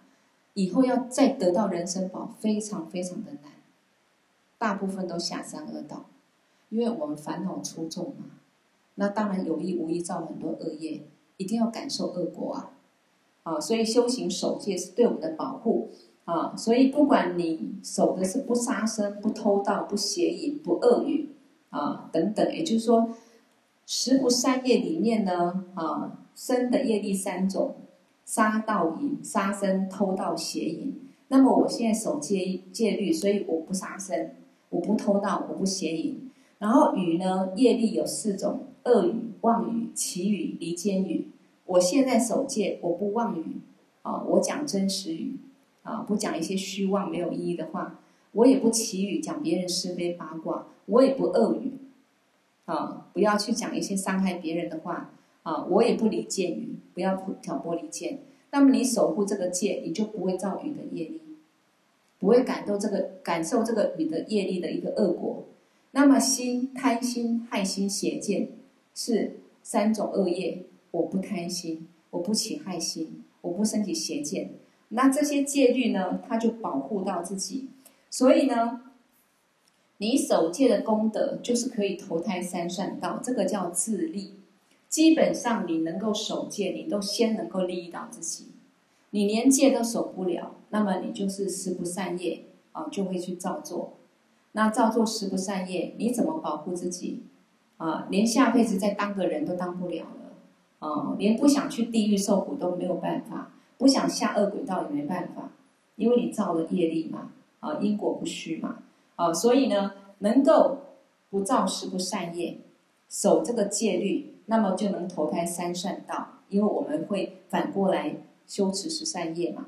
以后要再得到人生宝非常非常的难，大部分都下三恶道，因为我们烦恼出众嘛，那当然有意无意造很多恶业，一定要感受恶果啊，啊，所以修行守戒是对我们的保护。啊，所以不管你守的是不杀生、不偷盗、不邪淫、不恶语啊等等，也就是说，十不善业里面呢，啊，生的业力三种：杀盗淫、杀生、偷盗邪淫。那么我现在守戒戒律，所以我不杀生，我不偷盗，我不邪淫。然后语呢，业力有四种：恶语、妄语、綺语、离间语。我现在守戒，我不妄语啊，我讲真实语。啊，不讲一些虚妄没有意义的话，我也不綺语讲别人是非八卦，我也不恶语，啊，不要去讲一些伤害别人的话，啊，我也不离间语，不要挑拨离间。那么你守护这个戒，你就不会造语的业力，不会感受这个感受这个语的业力的一个恶果。那么心贪心、害心、邪见是三种恶业，我不贪心，我不起害心，我不升起邪见。那这些戒律呢，它就保护到自己。所以呢，你守戒的功德就是可以投胎三善道，这个叫自利。基本上你能够守戒，你都先能够利益到自己。你连戒都守不了，那么你就是十不善业啊，就会去造作。那造作十不善业，你怎么保护自己？啊，连下辈子再当个人都当不了了，啊，连不想去地狱受苦都没有办法，不想下恶鬼道也没办法，因为你造了业力嘛，啊，因果不虚嘛，啊，所以呢，能够不造十不善业，守这个戒律，那么就能投胎三善道，因为我们会反过来修持十善业嘛。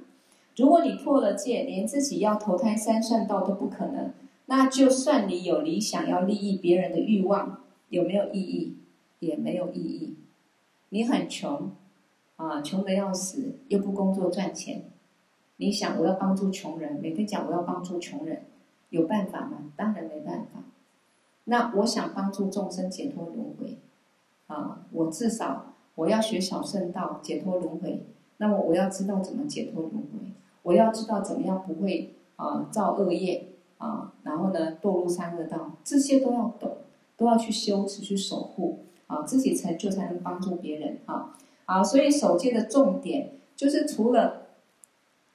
如果你破了戒，连自己要投胎三善道都不可能。那就算你有理想要利益别人的欲望，有没有意义？也没有意义。你很穷，啊，穷得要死，又不工作赚钱，你想我要帮助穷人，每天讲我要帮助穷人，有办法吗？当然没办法。那我想帮助众生解脱轮回，啊，我至少我要学小圣道解脱轮回，那么我要知道怎么解脱轮回，我要知道怎么样不会啊造恶业。啊，然后呢，堕入三恶道，这些都要懂，都要去修持、去守护，啊，自己成就才能帮助别人，啊，啊，所以守戒的重点就是除了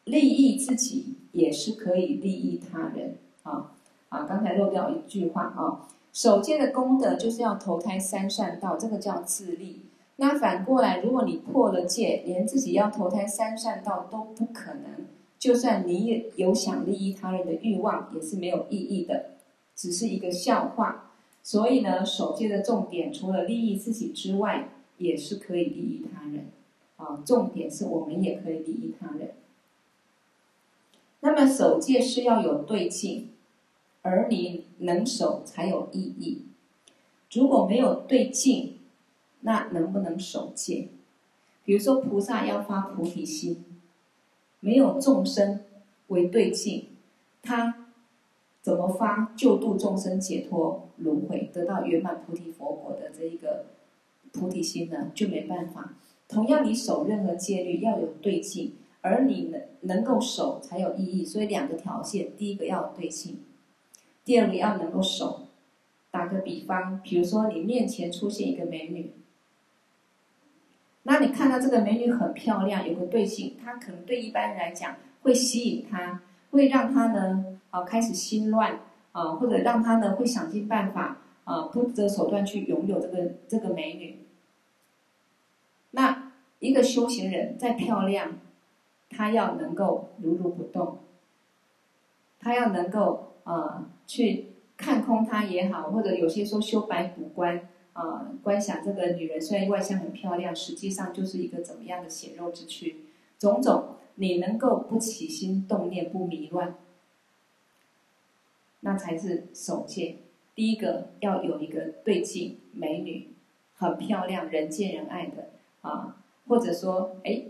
利益自己，也是可以利益他人，啊，啊，刚才漏掉一句话，啊，守戒的功德就是要投胎三善道，这个叫自利。那反过来，如果你破了戒，连自己要投胎三善道都不可能。就算你也有想利益他人的欲望，也是没有意义的，只是一个笑话。所以呢，守戒的重点除了利益自己之外，也是可以利益他人。啊，重点是我们也可以利益他人。那么守戒是要有对境，而你能守才有意义。如果没有对境，那能不能守戒？比如说菩萨要发菩提心。没有众生为对境，他怎么发救度众生解脱轮回，得到圆满菩提佛果的这一个菩提心呢？就没办法。同样，你守任何戒律要有对境，而你能能够守才有意义。所以两个条件：第一个要有对境，第二个要能够守。打个比方，比如说你面前出现一个美女。那你看到这个美女很漂亮，有个对性，她可能对一般人来讲会吸引他，会让他呢啊开始心乱啊，或者让他呢会想尽办法啊不择手段去拥有这个这个美女。那一个修行人再漂亮，他要能够如如不动，他要能够啊去看空他也好，或者有些说修白骨观。啊，观想这个女人虽然外相很漂亮，实际上就是一个怎么样的血肉之躯，种种你能够不起心动念，不迷乱，那才是守戒。第一个要有一个对镜，美女很漂亮，人见人爱的啊，或者说，哎，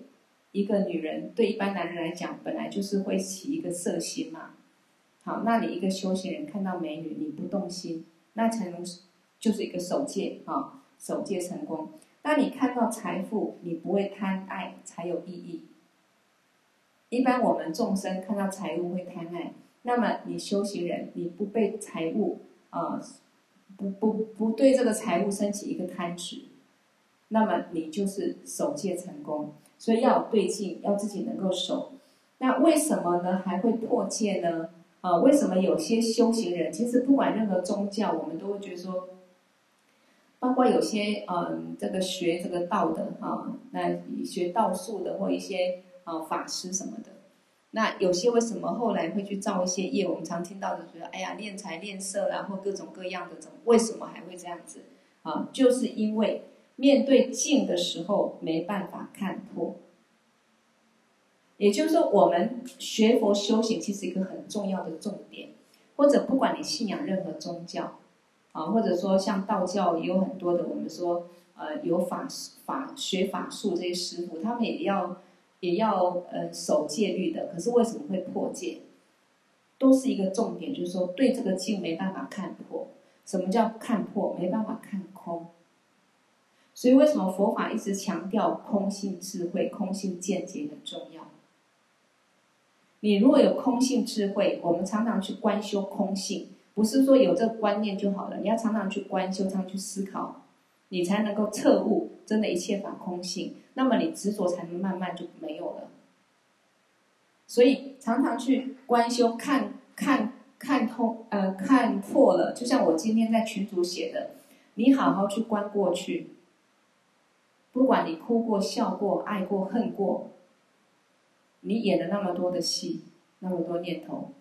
一个女人对一般男人来讲，本来就是会起一个色心嘛。好，那你一个修行人看到美女，你不动心，那才能。就是一个守戒啊，守戒成功。当你看到财富，你不会贪爱，才有意义。一般我们众生看到财物会贪爱，那么你修行人，你不被财物啊，不不不对这个财物升起一个贪执，那么你就是守戒成功。所以要有对境，要自己能够守。那为什么呢？还会破戒呢？啊，为什么有些修行人，其实不管任何宗教，我们都会觉得说。包括有些嗯，这个学这个道的哈，那学道术的或一些啊法师什么的，那有些为什么后来会去造一些业？我们常听到的说，哎呀，练财练色啦，或各种各样的，怎么为什么还会这样子啊？就是因为面对镜的时候没办法看破，也就是说，我们学佛修行其实一个很重要的重点，或者不管你信仰任何宗教，啊，或者说像道教也有很多的，我们说呃有法法学法术这些师傅，他们也要也要呃守戒律的，可是为什么会破戒？都是一个重点，就是说对这个境没办法看破。什么叫看破？没办法看空。所以为什么佛法一直强调空性智慧、空性见解很重要？你如果有空性智慧，我们常常去观修空性，不是说有这个观念就好了。你要常常去观修，常常去思考，你才能够彻悟真的一切法空性。那么你执着才能慢慢就没有了。所以常常去观修，看看看通，呃，看破了。就像我今天在群组写的，你好好去观过去，不管你哭过、笑过、爱过、恨过。你演了那么多的戏，那么多念头，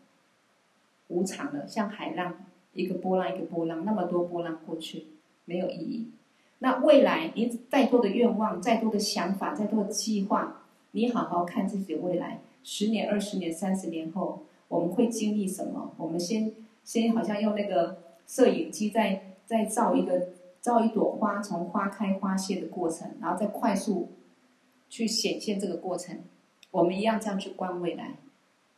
无常的，像海浪，一个波浪一个波浪，那么多波浪过去，没有意义。那未来，你再多的愿望，再多的想法，再多的计划，你好好看自己的未来，十年、二十年、三十年后，我们会经历什么？我们先先好像用那个摄影机在在照一个照一朵花从花开花谢的过程，然后再快速去显现这个过程。我们一样这样去观未来，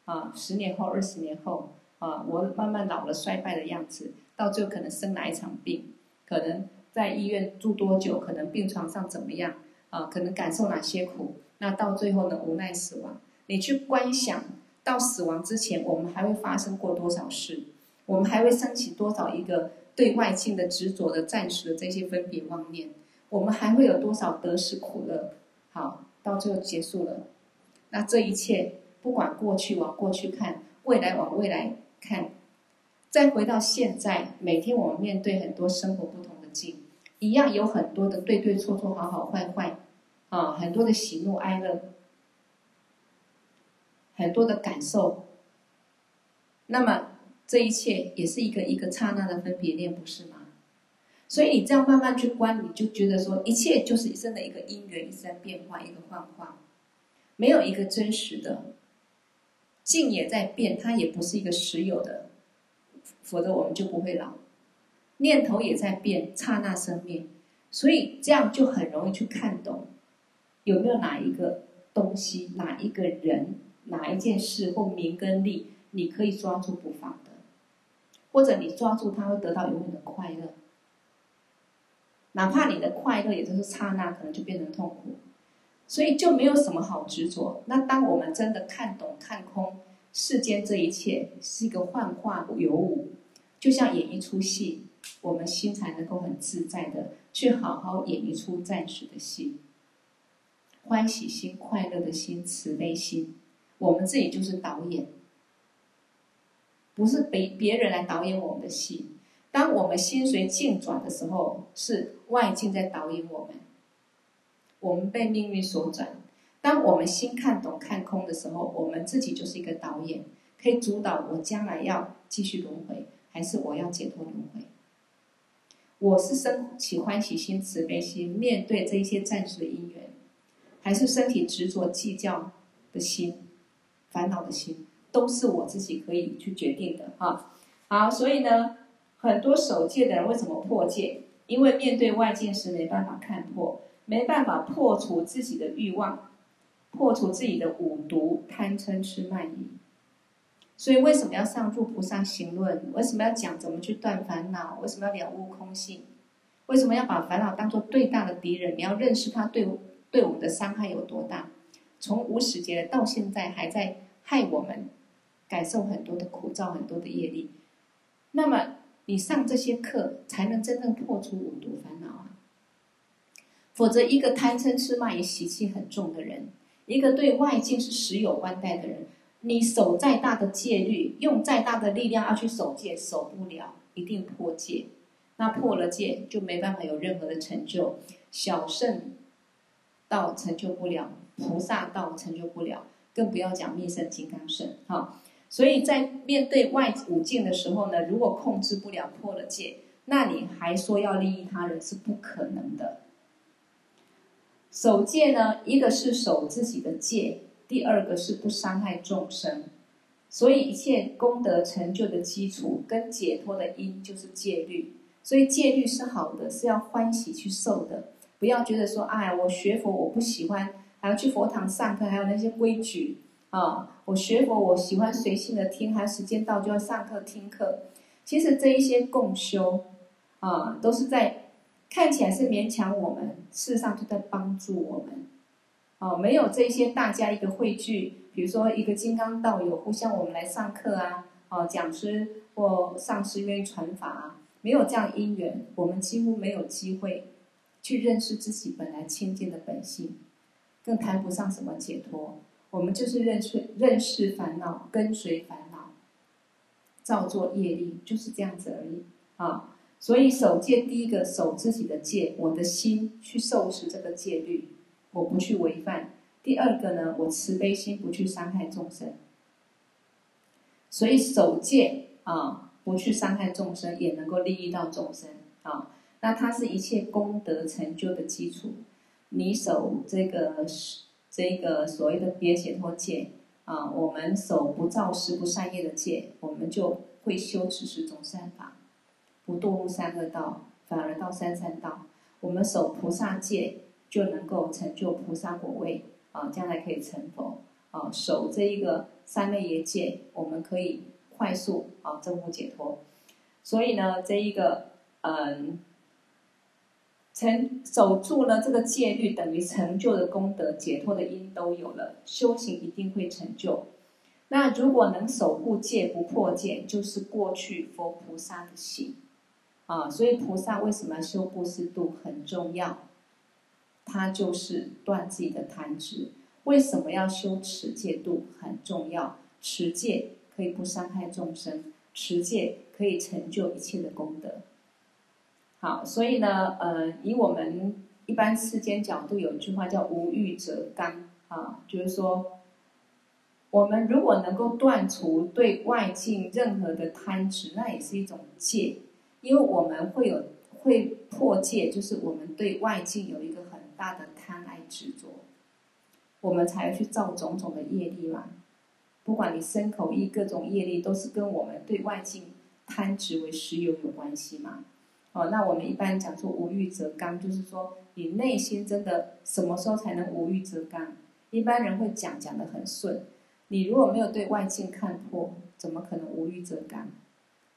啊，十年后、二十年后，啊，我慢慢老了、衰败的样子，到最后可能生哪一场病，可能在医院住多久，可能病床上怎么样，啊，可能感受哪些苦，那到最后呢，无奈死亡。你去观想到死亡之前，我们还会发生过多少事？我们还会升起多少一个对外境的执着的暂时的这些分别妄念？我们还会有多少得失苦乐？好，到最后结束了。那这一切，不管过去往过去看，未来往未来看，再回到现在，每天我们面对很多生活不同的境，一样有很多的对对错错、好好坏坏，啊，很多的喜怒哀乐，很多的感受。那么这一切也是一个一个刹那的分别念，不是吗？所以你这样慢慢去观，你就觉得说，一切就是真的一个因缘，一直在变化，一个幻化。没有一个真实的，境也在变，它也不是一个实有的，否则我们就不会老。念头也在变，刹那生灭，所以这样就很容易去看懂，有没有哪一个东西、哪一个人、哪一件事或名跟利，你可以抓住不放的，或者你抓住它会得到永远的快乐，哪怕你的快乐也就是刹那，可能就变成痛苦。所以就没有什么好执着。那当我们真的看懂、看空世间这一切是一个幻化有无，就像演一出戏，我们心才能够很自在的去好好演一出暂时的戏。欢喜心、快乐的心、慈悲心，我们自己就是导演，不是别别人来导演我们的戏。当我们心随境转的时候，是外境在导演我们。我们被命运所转。当我们心看懂、看空的时候，我们自己就是一个导演，可以主导我将来要继续轮回，还是我要解脱轮回。我是生起欢喜心、慈悲心，面对这些暂时的因缘，还是身体执着计较的心、烦恼的心，都是我自己可以去决定的。哈，好，所以呢，很多守戒的人为什么破戒？因为面对外境时没办法看破。没办法破除自己的欲望，破除自己的五毒贪嗔痴慢疑。所以为什么要上入菩萨行论？为什么要讲怎么去断烦恼？为什么要了悟空性？为什么要把烦恼当做最大的敌人？你要认识它对对我们的伤害有多大？从无始劫到现在还在害我们，感受很多的苦，造很多的业力。那么你上这些课，才能真正破除五毒烦恼！否则，一个贪嗔痴慢疑习气很重的人，一个对外境是实有观待的人，你守再大的戒律，用再大的力量要去守戒，守不了，一定破戒。那破了戒，就没办法有任何的成就。小圣道成就不了，菩萨道成就不了，更不要讲密圣金刚圣。哈，所以在面对外五境的时候呢，如果控制不了，破了戒，那你还说要利益他人是不可能的。守戒呢，一个是守自己的戒，第二个是不伤害众生。所以一切功德成就的基础跟解脱的因就是戒律。所以戒律是好的，是要欢喜去受的，不要觉得说，哎，我学佛我不喜欢，还要去佛堂上课，还有那些规矩啊。我学佛我喜欢随性的听，还有时间到就要上课听课。其实这一些共修啊，都是在看起来是勉强我们，事实上就在帮助我们。哦，没有这些大家一个汇聚，比如说一个金刚道友互相我们来上课啊，哦，讲师或上师愿意传法啊，没有这样因缘，我们几乎没有机会去认识自己本来清净的本性，更谈不上什么解脱。我们就是认识认识烦恼，跟随烦恼。造作业力就是这样子而已啊，所以守戒第一个守自己的戒，我的心去受持这个戒律，我不去违犯。第二个呢，我慈悲心不去伤害众生。所以守戒啊，不去伤害众生，也能够利益到众生啊。那它是一切功德成就的基础。你守这个这个所谓的别解脱戒。啊，我们守不造十不善业的戒，我们就会修持十种善法，不堕入三恶道，反而到三善道。我们守菩萨戒，就能够成就菩萨果位，啊，将来可以成佛。啊，守这一个三昧耶戒，我们可以快速啊证悟解脱。所以呢，这一个嗯。成守住了这个戒律，等于成就的功德、解脱的因都有了，修行一定会成就。那如果能守护戒不破戒，就是过去佛菩萨的行啊。所以菩萨为什么要修布施度很重要？他就是断自己的贪执。为什么要修持戒度很重要？持戒可以不伤害众生，持戒可以成就一切的功德。好，所以呢，呃，以我们一般世间角度，有一句话叫“无欲则刚”，啊，就是说，我们如果能够断除对外境任何的贪执，那也是一种戒，因为我们会有会破戒，就是我们对外境有一个很大的贪爱执着，我们才会去造种种的业力嘛。不管你身口意各种业力，都是跟我们对外境贪执为实有有关系嘛。哦，那我们一般讲说无欲则刚，就是说你内心真的什么时候才能无欲则刚？一般人会讲讲得很顺，你如果没有对外境看破，怎么可能无欲则刚？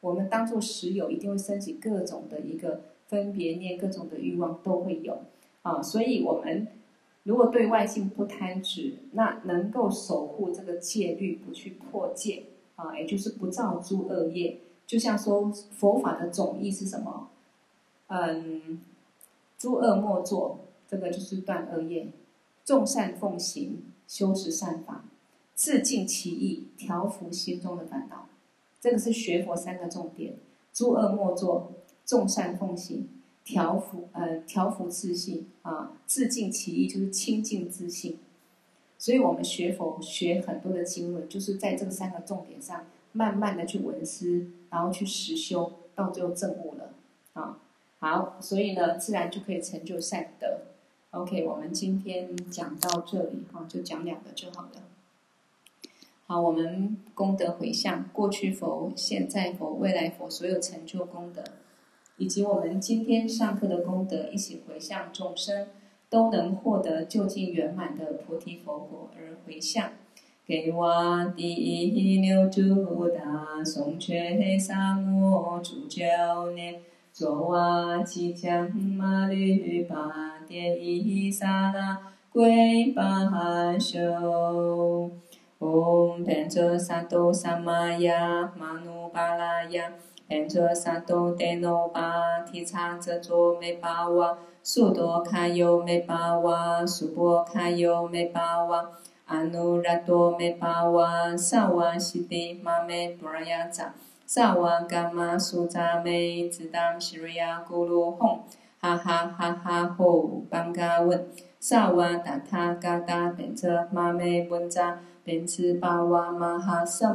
我们当做实有，一定会升起各种的一个分别念，各种的欲望都会有啊。所以，我们如果对外境不贪执，那能够守护这个戒律，不去破戒啊，也就是不造诸恶业。就像说佛法的总义是什么？嗯，诸恶莫作，这个就是断恶业；众善奉行，修持善法，自尽其意，调伏心中的烦恼。这个是学佛三个重点：诸恶莫作，众善奉行，调伏呃调伏自性啊，自净其意就是清净自性。所以我们学佛学很多的经论，就是在这三个重点上，慢慢的去闻思，然后去实修，到最后证悟了啊。好，所以呢，自然就可以成就善德。OK，我们今天讲到这里哈，就讲两个就好了。好，我们功德回向，过去佛、现在佛、未来佛所有成就功德，以及我们今天上课的功德，一起回向众生，都能获得究竟圆满的菩提佛果而回向。给我第一牛主大宋缺黑沙漠主教念。卓瓦吉将马律巴迭伊萨拉归巴修，唵变卓萨埵萨玛雅玛努巴拉雅，变卓萨埵德诺巴提叉遮卓美巴瓦，苏多卡尤美巴瓦，苏波卡尤美巴瓦，阿努拉多美巴瓦，萨瓦西迪玛美布拉雅扎。萨瓦伽玛苏扎美兹当西瑞亚咕噜吽，哈哈哈哈吼班嘎温，萨瓦达他嘎达变则玛美温扎变次巴瓦玛哈萨玛亚萨多阿，唵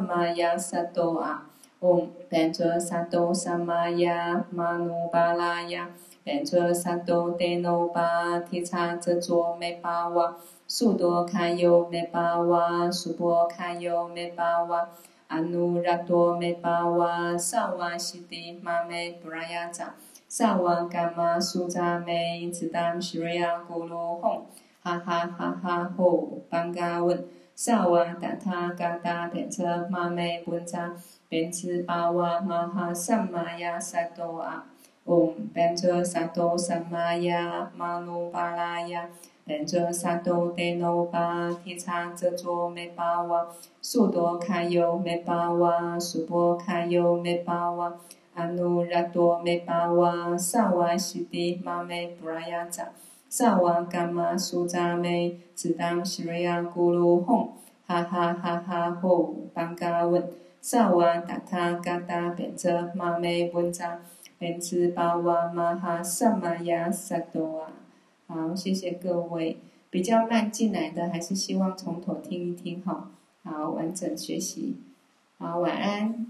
变则萨多萨玛亚玛努巴拉雅，变则萨多德诺巴提叉遮卓美巴瓦。苏多卡尤梅巴哇，苏波卡尤梅巴哇，阿努拉多梅巴哇，萨瓦西迪玛梅布拉雅扎，萨瓦伽玛苏扎梅，次当西瑞亚咕噜吽，哈哈哈哈吼，班嘎文，萨瓦达他嘎达变车玛梅本扎，变次巴哇玛哈萨玛亚萨多阿，嗡变车萨多萨玛亚玛努巴拉雅。变作萨多德努巴提察则卓梅巴哇，苏多卡尤梅巴哇，苏波卡尤梅巴哇，阿努拉多梅巴哇，萨瓦西迪玛梅布拉雅扎，萨瓦嘎玛苏扎梅，次当西瑞亚咕噜哄，哈哈哈哈吼，班嘎文，萨瓦达他嘎达变作玛梅本扎，变次巴哇玛哈萨玛亚萨多啊。好，谢谢各位。比较慢进来的，还是希望从头听一听哈。好，完整学习。好，晚安。